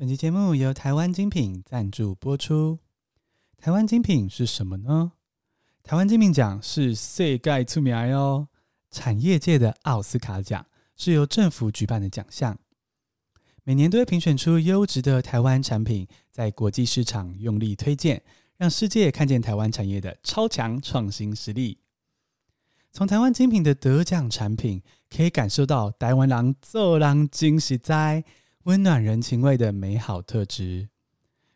本期节目由台湾精品赞助播出。台湾精品是什么呢？台湾精品奖是世界出名哦，产业界的奥斯卡奖，是由政府举办的奖项，每年都会评选出优质的台湾产品，在国际市场用力推荐，让世界看见台湾产业的超强创新实力。从台湾精品的得奖产品，可以感受到台湾人做人真实在。温暖人情味的美好特质，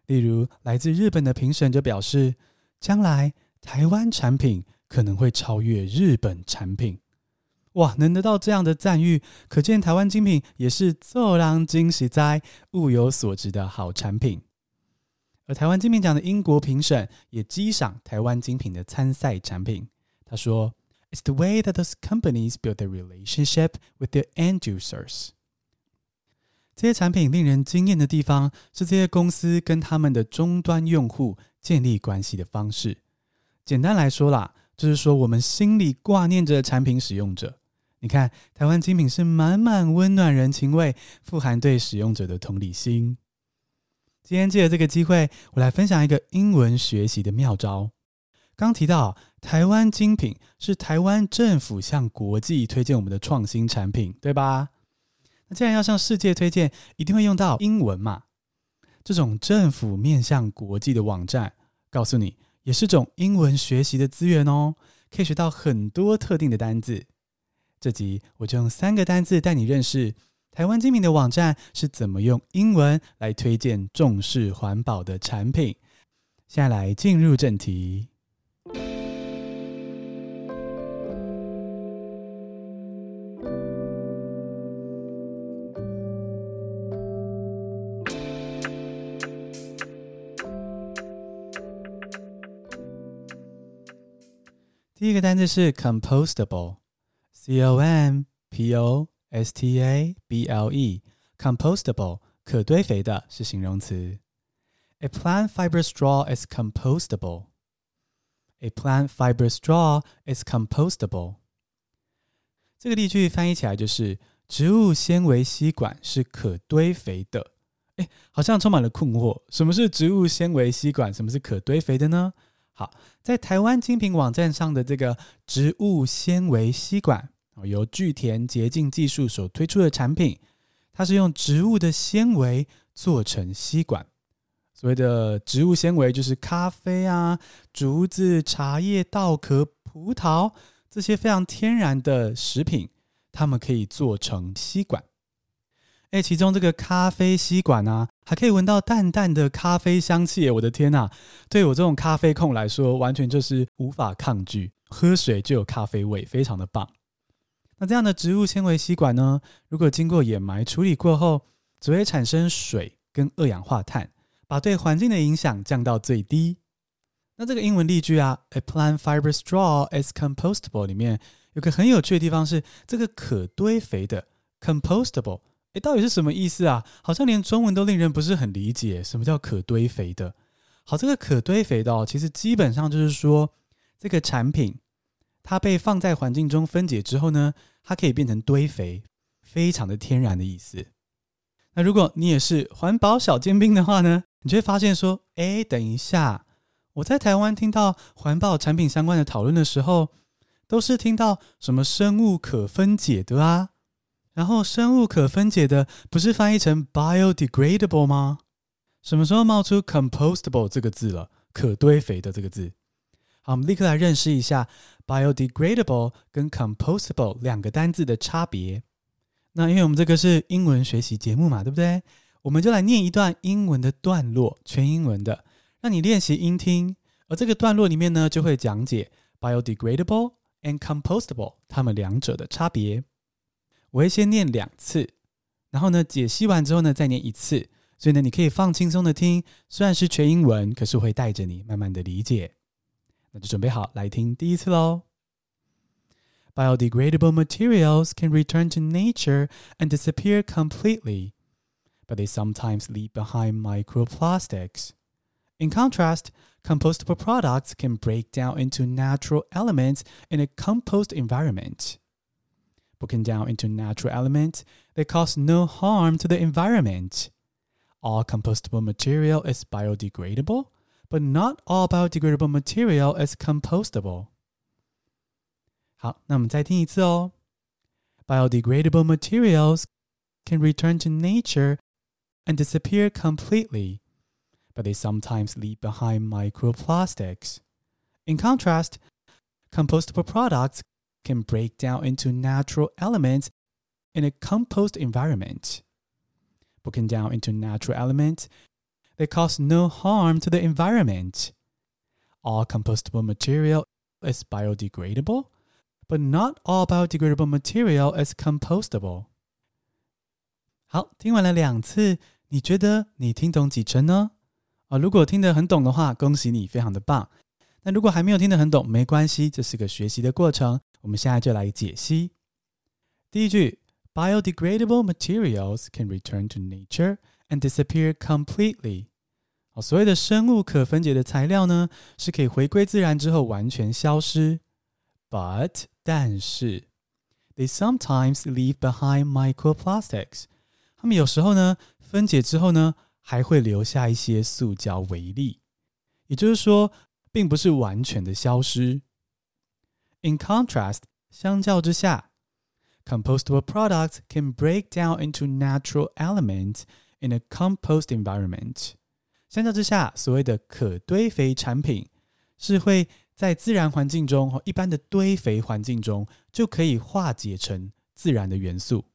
例如来自日本的评审就表示，将来台湾产品可能会超越日本产品。哇，能得到这样的赞誉，可见台湾精品也是做人真实在、物有所值的好产品。而台湾精品奖的英国评审也激赏台湾精品的参赛产品，他说：“It's the way that those companies build their relationship with their end users。”这些产品令人惊艳的地方是这些公司跟他们的终端用户建立关系的方式。简单来说啦，就是说我们心里挂念着产品使用者。你看，台湾精品是满满温暖人情味，富含对使用者的同理心。今天借着这个机会，我来分享一个英文学习的妙招。刚提到台湾精品是台湾政府向国际推荐我们的创新产品，对吧？既然要向世界推荐，一定会用到英文嘛。这种政府面向国际的网站，告诉你也是种英文学习的资源哦，可以学到很多特定的单字。这集我就用三个单字带你认识台湾精品的网站是怎么用英文来推荐重视环保的产品。现在来进入正题。第一个单词是 compostable，c o m p o s t a b l e，compostable 可堆肥的是形容词。A plant fiber straw is compostable. A plant fiber straw is compostable. 这个例句翻译起来就是植物纤维吸管是可堆肥的。诶，好像充满了困惑，什么是植物纤维吸管？什么是可堆肥的呢？ 好，在台湾精品网站上的这个植物纤维吸管，由聚田洁净技术所推出的产品，它是用植物的纤维做成吸管。所谓的植物纤维，就是咖啡啊、竹子、茶叶、稻壳、葡萄这些非常天然的食品，它们可以做成吸管。哎，其中这个咖啡吸管啊，还可以闻到淡淡的咖啡香气！我的天呐，对我这种咖啡控来说，完全就是无法抗拒。喝水就有咖啡味，非常的棒。那这样的植物纤维吸管呢，如果经过掩埋处理过后，只会产生水跟二氧化碳，把对环境的影响降到最低。那这个英文例句啊，A plant fiber straw is compostable，里面有个很有趣的地方是这个可堆肥的 compostable。诶，到底是什么意思啊？好像连中文都令人不是很理解。什么叫可堆肥的？好，这个可堆肥的哦，其实基本上就是说，这个产品它被放在环境中分解之后呢，它可以变成堆肥，非常的天然的意思。那如果你也是环保小尖兵的话呢，你就会发现说，诶，等一下，我在台湾听到环保产品相关的讨论的时候，都是听到什么生物可分解的啊。然后生物可分解的不是翻译成 biodegradable 吗？什么时候冒出 compostable 这个字了？可堆肥的这个字。好，我们立刻来认识一下 biodegradable 跟 compostable 两个单字的差别。那因为我们这个是英文学习节目嘛，对不对？我们就来念一段英文的段落，全英文的，让你练习音听。而这个段落里面呢，就会讲解 biodegradable and compostable 它们两者的差别。我会先念两次，然后呢，解析完之后呢，再念一次。所以呢，你可以放轻松的听，虽然是全英文，可是我会带着你慢慢的理解。那就准备好来听第一次喽。Biodegradable materials can return to nature and disappear completely, but they sometimes leave behind microplastics. In contrast, compostable products can break down into natural elements in a compost environment. Broken down into natural elements, they cause no harm to the environment. All compostable material is biodegradable, but not all biodegradable material is compostable. 好，那我们再听一次哦。Biodegradable materials can return to nature and disappear completely, but they sometimes leave behind microplastics. In contrast, compostable products can break down into natural elements in a compost environment. Broken down into natural elements, they cause no harm to the environment. All compostable material is biodegradable, but not all biodegradable material is compostable. 好，听完了两次，你觉得你听懂几成呢？啊，如果听得很懂的话，恭喜你，非常的棒。那如果还没有听得很懂，没关系，这是个学习的过程。 我们现在就来解析。第一句，Biodegradable materials can return to nature and disappear completely。哦，所谓的生物可分解的材料呢，是可以回归自然之后完全消失。But 但是，they sometimes leave behind microplastics。它们有时候呢，分解之后呢，还会留下一些塑胶微粒。也就是说，并不是完全的消失。 In contrast，相较之下，compostable products can break down into natural elements in a compost environment。相较之下，所谓的可堆肥产品是会在自然环境中，一般的堆肥环境中就可以化解成自然的元素。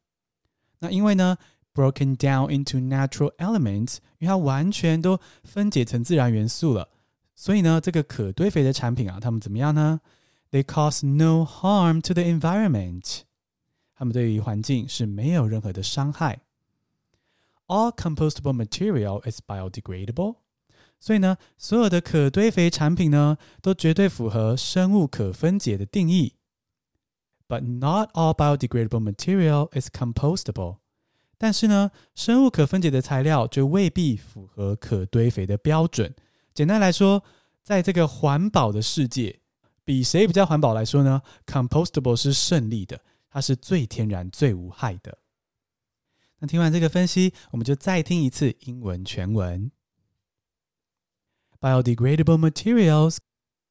那因为呢，broken down into natural elements，因为它完全都分解成自然元素了。所以呢，这个可堆肥的产品啊，它们怎么样呢 ？They cause no harm to the environment。它们对于环境是没有任何的伤害。All compostable material is biodegradable。所以呢，所有的可堆肥产品呢，都绝对符合生物可分解的定义。But not all biodegradable material is compostable。但是呢，生物可分解的材料就未必符合可堆肥的标准。简单来说，在这个环保的世界， 比谁比较环保来说呢？Compostable 是胜利的，它是最天然、最无害的。那听完这个分析，我们就再听一次英文全文。Biodegradable materials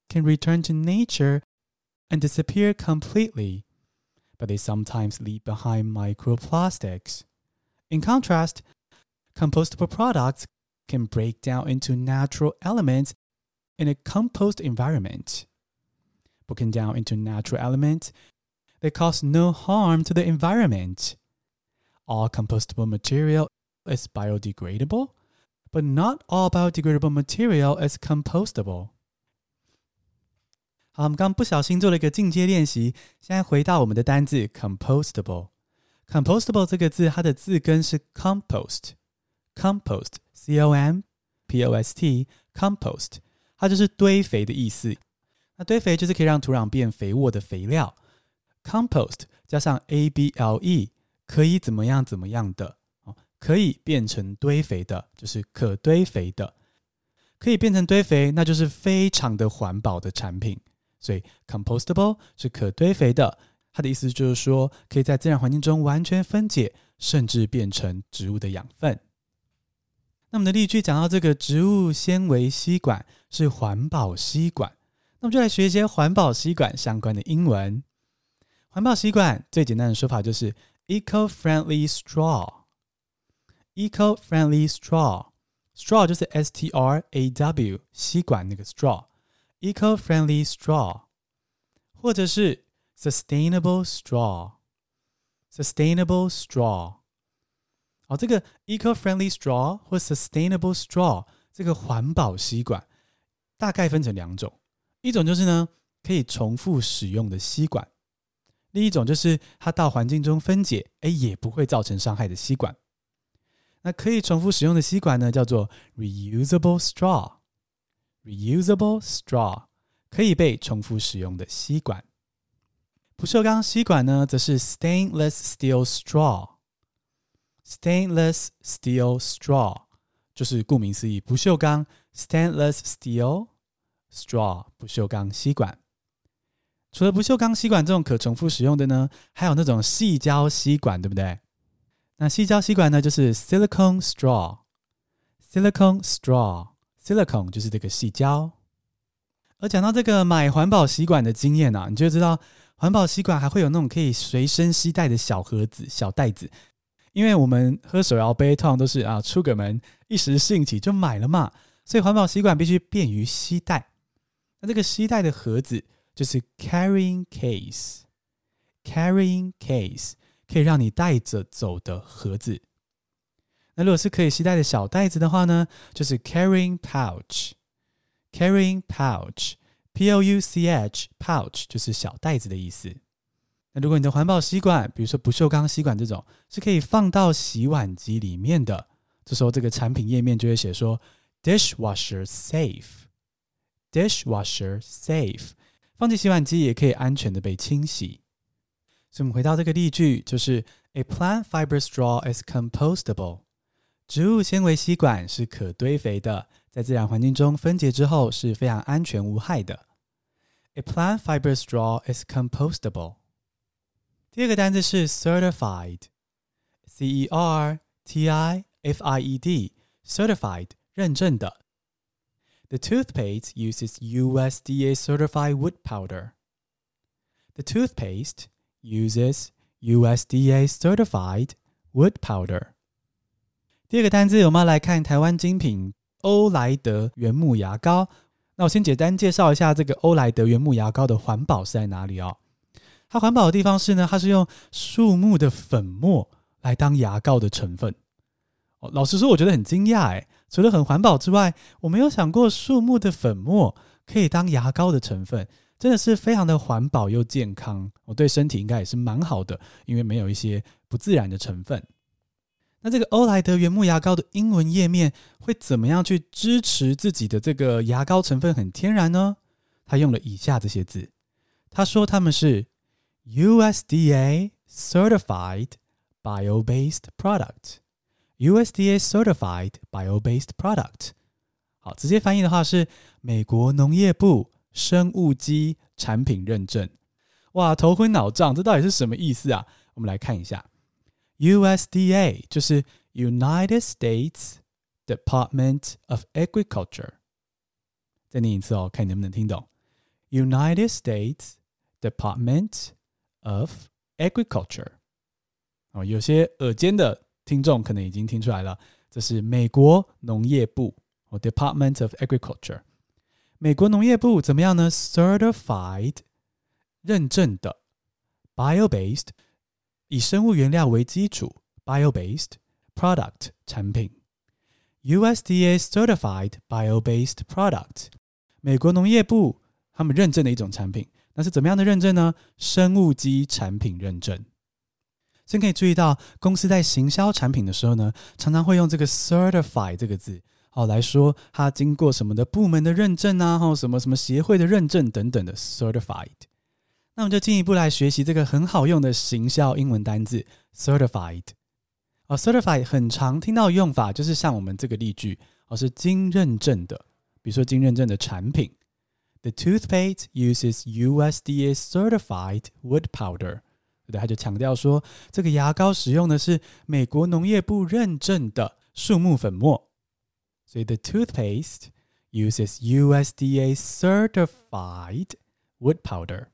can return to nature and disappear completely, but they sometimes leave behind microplastics. In contrast, compostable products can break down into natural elements in a compost environment. Broken down into natural elements, they cause no harm to the environment. All compostable material is biodegradable, but not all biodegradable material is compostable. 好，我们刚不小心做了一个进阶练习，现在回到我们的单字 compostable。compostable 这个字，它的字根是 compost。compost c o m p o s t compost，它就是堆肥的意思。 那堆肥就是可以让土壤变肥沃的肥料。compost 加上 a b l e 可以怎么样怎么样的哦，可以变成堆肥的，就是可堆肥的。可以变成堆肥，那就是非常的环保的产品。所以 compostable 是可堆肥的，它的意思就是说可以在自然环境中完全分解，甚至变成植物的养分。那我们的例句讲到这个植物纤维吸管是环保吸管，那我们就来学一些环保吸管相关的英文。环保吸管最简单的说法就是 eco-friendly straw。eco-friendly straw，straw 就是 S T R A W 吸管那个 straw，eco-friendly straw，或者是 sustainable straw，sustainable straw。好，这个 eco-friendly straw 或 sustainable straw 这个环保吸管大概分成两种，一种就是呢可以重复使用的吸管，另一种就是它到环境中分解，哎也不会造成伤害的吸管。那可以重复使用的吸管呢叫做 reusable straw，reusable straw 可以被重复使用的吸管。不锈钢吸管呢则是 stainless steel straw。Stainless steel straw 就是顾名思义，不锈钢 stainless steel straw 不锈钢吸管。除了不锈钢吸管这种可重复使用的呢，还有那种矽胶吸管，对不对？那矽胶吸管呢，就是 silicone straw。silicone straw，silicone 就是这个矽胶。而讲到这个买环保吸管的经验啊，你就知道环保吸管还会有那种可以随身携带的小盒子、小袋子。因为我们喝手摇杯通常都是啊出个门一时兴起就买了嘛，所以环保吸管必须便于携带。这个携带的盒子就是 carrying case，carrying case 可以让你带着走的盒子。那如果是可以携带的小袋子的话呢，就是 carrying pouch，carrying pouch，p o u c h pouch 就是小袋子的意思。那如果你的环保吸管，比如说不锈钢吸管这种，是可以放到洗碗机里面的，这时候这个产品页面就会写说 dishwasher safe safe，dishwasher safe，放进洗碗机也可以安全的被清洗。所以我们回到这个例句，就是 A plant fiber straw is compostable。植物纤维吸管是可堆肥的，在自然环境中分解之后是非常安全无害的。A plant fiber straw is compostable。第二个单词是 certified，c e r t i f i e d，certified 认证的。 The toothpaste uses USDA certified wood powder. The toothpaste uses USDA certified wood powder. 第二个单字，我们要来看台湾精品欧莱德原木牙膏。那我先简单介绍一下这个欧莱德原木牙膏的环保是在哪里哦。它环保的地方是呢，它是用树木的粉末来当牙膏的成分。哦，老实说，我觉得很惊讶诶。除了很环保之外，我没有想过树木的粉末可以当牙膏的成分，真的是非常的环保又健康。我对身体应该也是蛮好的，因为没有一些不自然的成分。那这个欧莱德原木牙膏的英文页面会怎么样去支持自己的这个牙膏成分很天然呢？他用了以下这些字，他说他们是 USDA Certified Bio-based Product Product，USDA Certified Bio-based Product。好，直接翻译的话是美国农业部生物基产品认证。哇，头昏脑胀，这到底是什么意思啊？我们来看一下。USDA 就是 United States Department of Agriculture。再念一次哦，看你能不能听懂。United States Department of Agriculture。哦，有些耳尖的 听众可能已经听出来了，这是美国农业部哦，Department of Agriculture。美国农业部怎么样呢？Certified 认证的，Bio-based。以生物原料为基础，bio-based product 产品，USDA certified bio-based product，美国农业部他们认证的一种产品，那是怎么样的认证呢？生物基产品认证。所以可以注意到，公司在行销产品的时候呢，常常会用这个 certify 这个字，好来说它经过什么的部门的认证啊，或什么什么协会的认证等等的 certified。那我们就进一步来学习这个很好用的行销英文单字 certified。哦，certified 很常听到用法，就是像我们这个例句，哦，是经认证的，比如说经认证的产品。The toothpaste uses USDA certified wood powder。对？他就强调说，这个牙膏使用的是美国农业部认证的树木粉末。所以，the toothpaste uses USDA certified wood powder。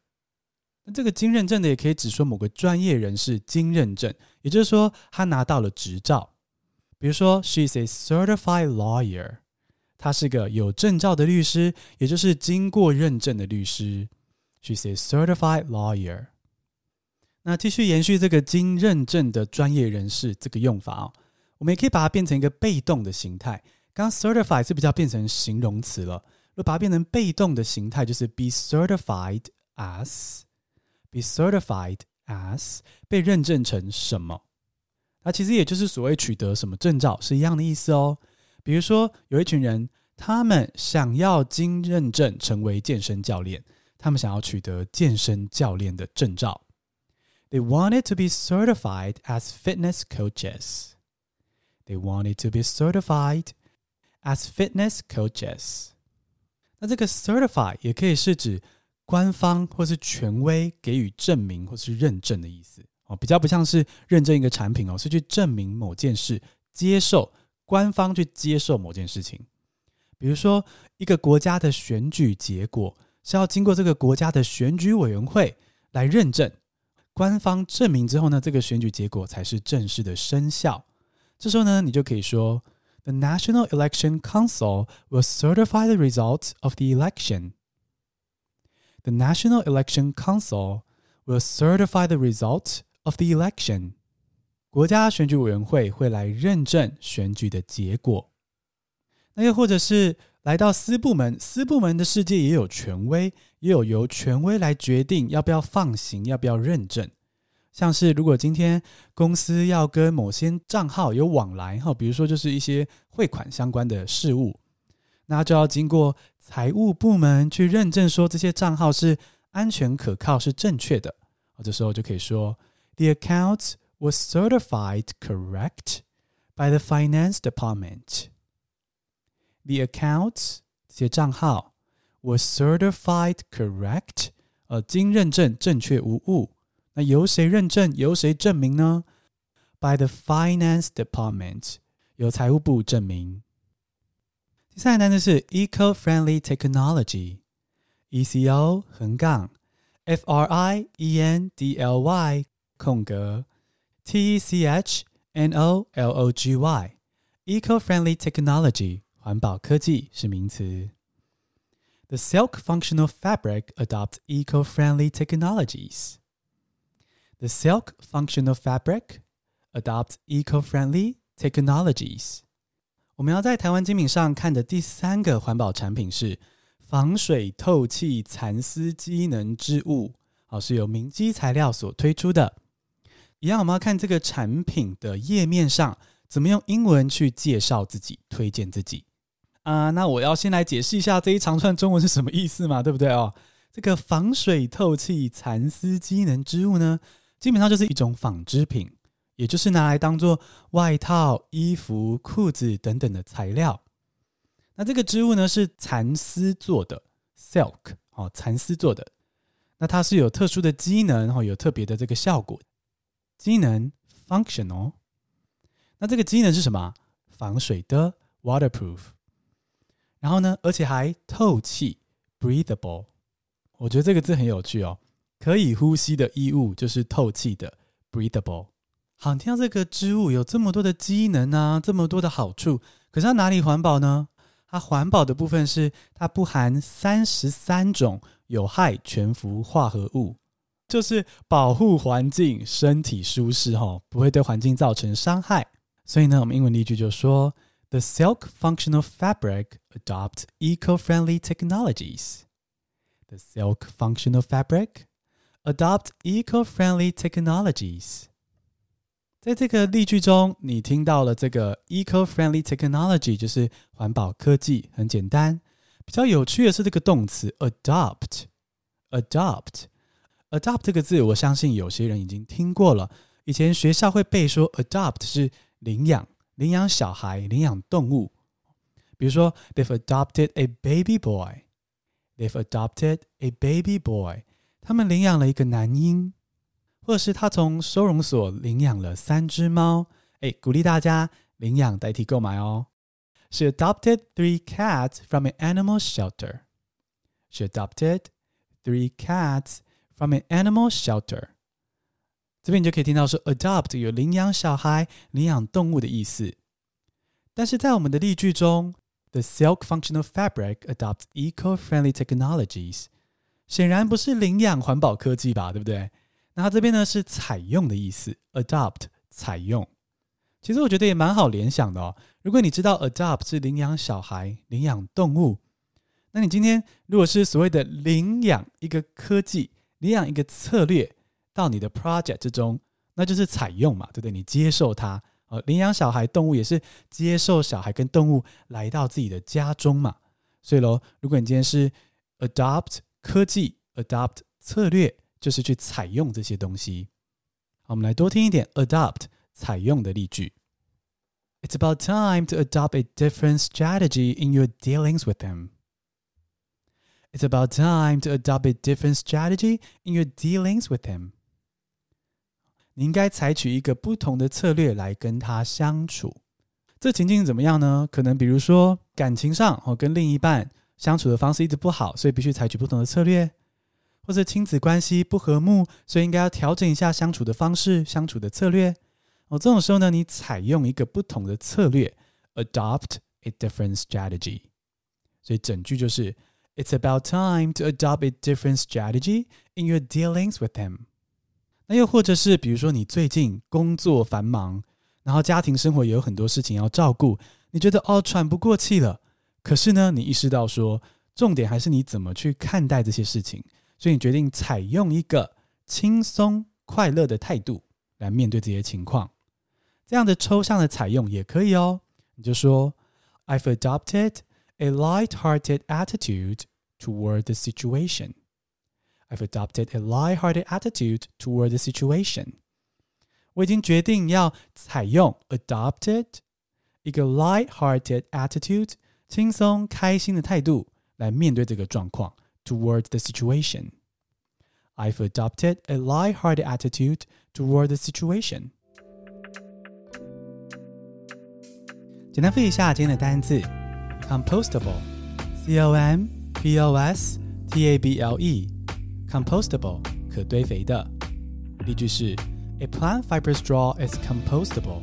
那这个经认证的也可以指说某个专业人士经认证，也就是说他拿到了执照。比如说，she's a certified lawyer，她是个有证照的律师，也就是经过认证的律师。She's a certified lawyer。那继续延续这个经认证的专业人士这个用法哦，我们也可以把它变成一个被动的形态。刚 certified 是比较变成形容词了，如果把它变成被动的形态，就是 be certified as。Be certified as 被认证成什么？那其实也就是所谓取得什么证照是一样的意思哦。比如说，有一群人，他们想要经认证成为健身教练，他们想要取得健身教练的证照。They wanted to be certified as fitness coaches. They wanted to be certified as fitness coaches. 那这个 certify 也可以是指。官方或是权威给予证明或是认证的意思哦，比较不像是认证一个产品哦，是去证明某件事，接受官方去接受某件事情。比如说，一个国家的选举结果是要经过这个国家的选举委员会来认证，官方证明之后呢，这个选举结果才是正式的生效。这时候呢，你就可以说：“The National Election Council will certify the result of the election.” The National Election Council will certify the result of the election. 国家选举委员会会来认证选举的结果。那又或者是来到私部门，私部门的世界也有权威，也有由权威来决定要不要放行，要不要认证。像是如果今天公司要跟某些账号有往来，哈，比如说就是一些汇款相关的事务，那就要经过财务部门去认证，说这些账号是安全可靠、是正确的。这时候就可以说：The account was certified correct by the finance department. The account 这些账号 was certified correct，呃，经认证正确无误。那由谁认证？由谁证明呢？By the finance department，由财务部证明。第三个单词是 eco-friendly technology，E-C-O 横杠 F-R-I-E-N-D-L-Y 空格 T-E-C-H-N-O-L-O-G-Y，eco-friendly technology 环保科技是名词。The silk functional fabric adopts eco-friendly technologies. The silk functional fabric adopts eco-friendly technologies. 我们要在台湾精品上看的第三个环保产品是防水透气蚕丝机能织物，好，是由明基材料所推出的。一样，我们要看这个产品的页面上怎么用英文去介绍自己、推荐自己。啊，那我要先来解释一下这一长串中文是什么意思嘛，对不对哦？这个防水透气蚕丝机能织物呢，基本上就是一种纺织品，也就是拿来当做外套、衣服、裤子等等的材料。那这个织物呢是蚕丝做的，silk 哦，蚕丝做的。那它是有特殊的机能，哦，有特别的这个效果。机能 functional。那这个机能是什么？防水的 waterproof。然后呢，而且还透气，breathable。我觉得这个字很有趣哦，可以呼吸的衣物就是透气的，breathable。好，听到这个织物有这么多的机能啊，这么多的好处，可是它哪里环保呢？它环保的部分是它不含三十三种有害全氟化合物，就是保护环境，身体舒适哈，不会对环境造成伤害。所以呢，我们英文例句就说。The silk functional fabric adopts eco-friendly technologies. The silk functional fabric adopts eco-friendly technologies. 在这个例句中，你听到了这个 eco-friendly technology，就是环保科技，很简单。比较有趣的是这个动词 adopt。adopt，adopt 这个字，我相信有些人已经听过了。以前学校会背说 adopt 是领养。 领养小孩，领养动物，比如说，They've adopted a baby boy. They've adopted a baby boy. 他们领养了一个男婴，或者是他从收容所领养了三只猫。哎，鼓励大家领养代替购买哦。She adopted three cats from an animal shelter. She adopted three cats from an animal shelter. 这边你就可以听到说，adopt 有领养小孩、领养动物的意思。但是在我们的例句中，the silk functional fabric adopts eco-friendly technologies，显然不是领养环保科技吧，对不对？那它这边呢是采用的意思，adopt 采用。其实我觉得也蛮好联想的哦。如果你知道 adopt 是领养小孩、领养动物，那你今天如果是所谓的领养一个科技、领养一个策略。到你的 project 之中，那就是采用嘛，对不对？你接受它，呃，领养小孩、动物也是接受小孩跟动物来到自己的家中嘛。所以喽，如果你今天是 adopt 科技、adopt 策略，就是去采用这些东西。好，我们来多听一点 adopt 采用的例句。It's about time to adopt a different strategy in your dealings with them. It's about time to adopt a different strategy in your dealings with them. 你应该采取一个不同的策略来跟他相处。这情境怎么样呢？可能比如说感情上哦，跟另一半相处的方式一直不好，所以必须采取不同的策略；或者亲子关系不和睦，所以应该要调整一下相处的方式、相处的策略。哦，这种时候呢，你采用一个不同的策略，adopt a different strategy。所以整句就是：It's about time to adopt a different strategy in your dealings with him。又或者是比如说你最近工作繁忙。然后家庭生活也有很多事情要照顾，你觉得哦喘不过气了。可是呢，你意识到说，重点还是你怎么去看待这些事情，所以你决定采用一个轻松快乐的态度来面对这些情况。这样的抽象的采用也可以哦，你就说，I've adopted a light-hearted attitude toward the situation. I've adopted a light-hearted attitude toward the situation. 我已经决定要采用 adopted 一个 light-hearted attitude 轻松开心的态度来面对这个状况 toward the situation. I've adopted a light-hearted attitude toward the situation. 简单复习一下今天的单字 compostable，C-O-M-P-O-S-T-A-B-L-E，compostable 可堆肥的。例句是。A plant fiber straw is compostable.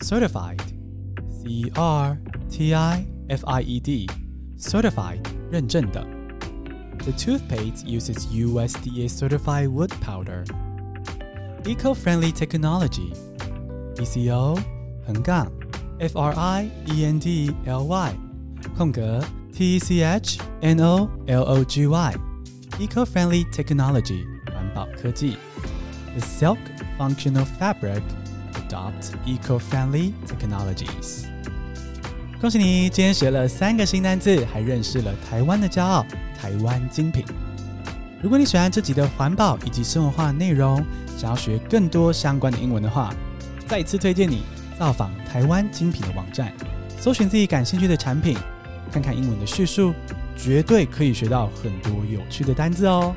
Certified, C-E-R-T-I-F-I-E-D, certified 认证的。The toothpaste uses USDA certified wood powder. Eco-friendly technology, E-C-O 横杠 F-R-I-E-N-D-L-Y 空格 T-E-C-H-N-O-L-O-G-Y, Eco-friendly technology 环保科技。The silk functional fabric adopts eco-friendly technologies. 恭喜你，今天学了三个新单字，还认识了台湾的骄傲——台湾精品。如果你喜欢这集的环保以及生活化内容，想要学更多相关的英文的话，再次推荐你造访台湾精品的网站，搜寻自己感兴趣的产品，看看英文的叙述，绝对可以学到很多有趣的单字哦。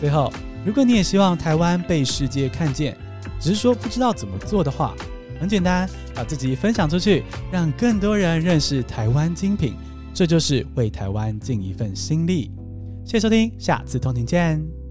最后。如果你也希望台湾被世界看见，只是说不知道怎么做的话，很简单，把自己分享出去，让更多人认识台湾精品，这就是为台湾尽一份心力。谢谢收听，下次通勤见。